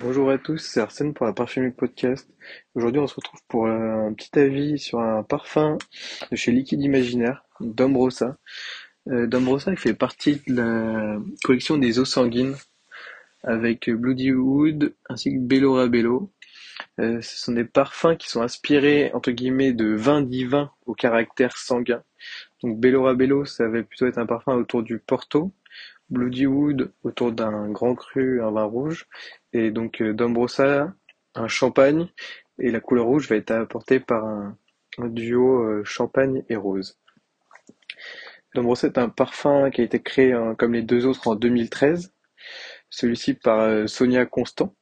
Bonjour à tous, c'est Arsène pour la Parfumée Podcast. Aujourd'hui, on se retrouve pour un petit avis sur un parfum de chez Liquide Imaginaire, D'Ombrosa. Euh, D'Ombrosa fait partie de la collection des eaux sanguines avec Bloody Wood ainsi que Bellora Bello. Euh, ce sont des parfums qui sont inspirés entre guillemets de vins divins au caractère sanguin. Donc Bello, ça va plutôt être un parfum autour du Porto. Bloody Wood autour d'un grand cru, un vin rouge, et donc euh, D'Ambrosa, un champagne, et la couleur rouge va être apportée par un, duo euh, champagne et rose. D'Ambrosa est un parfum qui a été créé hein, comme les deux autres en 2013, celui-ci par euh, Sonia Constant,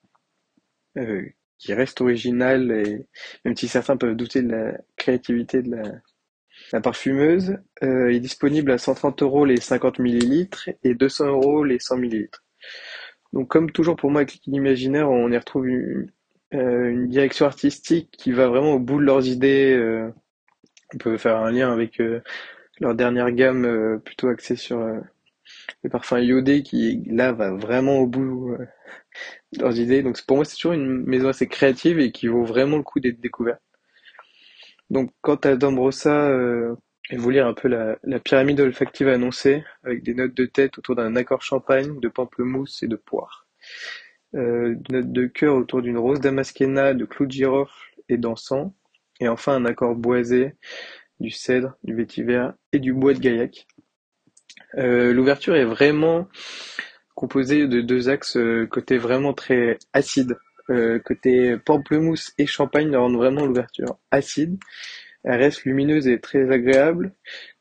qui reste original, et même si certains peuvent douter de la créativité de la, parfumeuse euh, est disponible à 130 euros les 50 millilitres et 200 euros les 100 millilitres. Donc comme toujours pour moi avec Liquide Imaginaire, on y retrouve euh, une, direction artistique qui va vraiment au bout de leurs idées. Euh. on peut faire un lien avec leur dernière gamme plutôt axée sur les parfums iodés qui là va vraiment au bout de leurs idées. Donc pour moi c'est toujours une maison assez créative et qui vaut vraiment le coup d'être découverte. Donc quant à D'Ambrosa, vais vous lire un peu la, pyramide olfactive annoncée, avec des notes de tête autour d'un accord champagne, de pamplemousse et de poire. Euh, notes de cœur autour d'une rose damasquena, de clous de girofle et d'encens. Et enfin un accord boisé, du cèdre, du vétiver et du bois de gaillac. Euh, l'ouverture est vraiment composée de deux axes euh, côté vraiment très acide côté pamplemousse et champagne rendent vraiment l'ouverture acide. Elle reste lumineuse et très agréable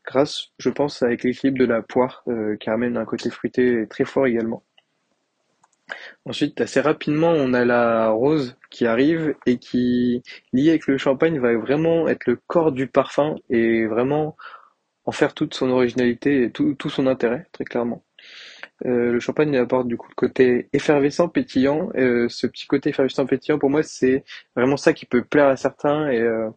grâce, je pense, avec l'équilibre de la poire euh, qui amène un côté fruité très fort également. Ensuite, assez rapidement, on a la rose qui arrive et qui, liée avec le champagne, va vraiment être le corps du parfum et vraiment en faire toute son originalité et tout son intérêt, très clairement. Euh, le champagne apporte du coup le côté effervescent, pétillant. Euh, ce petit côté effervescent, pétillant, pour moi, c'est vraiment ça qui peut plaire à certains. Et, euh,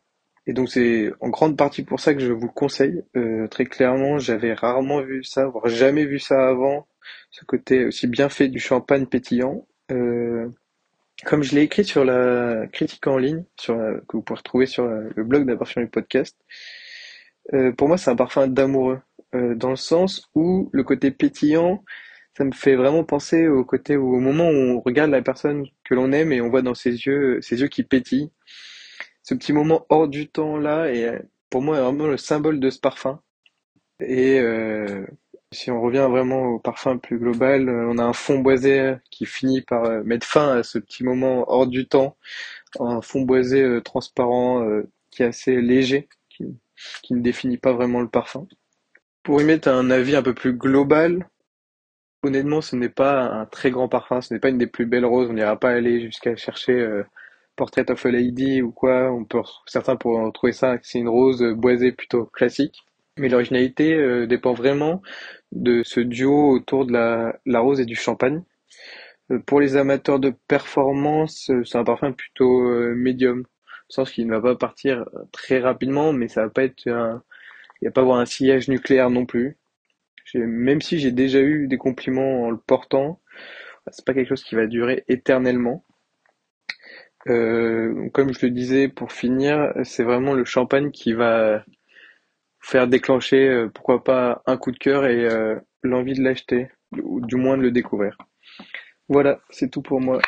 et donc c'est en grande partie pour ça que je vous le conseille. très clairement, j'avais rarement vu ça, voire jamais vu ça avant. Ce côté aussi bien fait du champagne pétillant. comme je l'ai écrit sur la critique en ligne, que vous pouvez retrouver sur le blog d'un parfum podcast, pour moi c'est un parfum d'amoureux. dans le sens où le côté pétillant, ça me fait vraiment penser au côté où, au moment où on regarde la personne que l'on aime et on voit dans ses yeux, ses yeux qui pétillent. Ce petit moment hors du temps là est pour moi vraiment le symbole de ce parfum. Et euh, si on revient vraiment au parfum plus global, on a un fond boisé qui finit par euh, mettre fin à ce petit moment hors du temps, un fond boisé euh, transparent qui est assez léger, qui, ne définit pas vraiment le parfum. Pour y mettre un avis un peu plus global, Honnêtement, ce n'est pas un très grand parfum, ce n'est pas une des plus belles roses. On n'ira pas aller jusqu'à chercher euh, Portrait of a Lady ou quoi. On peut, certains pourront trouver ça, c'est une rose boisée plutôt classique. Mais l'originalité euh, dépend vraiment de ce duo autour de la, rose et du champagne. Euh, pour les amateurs de performance, c'est un parfum plutôt médium, au sens qu'il ne va pas partir très rapidement, mais ça va pas être un, va pas avoir un sillage nucléaire non plus. Même si j'ai déjà eu des compliments en le portant, c'est pas quelque chose qui va durer éternellement. Euh, comme je le disais, pour finir, c'est vraiment le champagne qui va faire déclencher, euh, pourquoi pas, un coup de cœur et euh, l'envie de l'acheter, ou du moins de le découvrir. Voilà, c'est tout pour moi.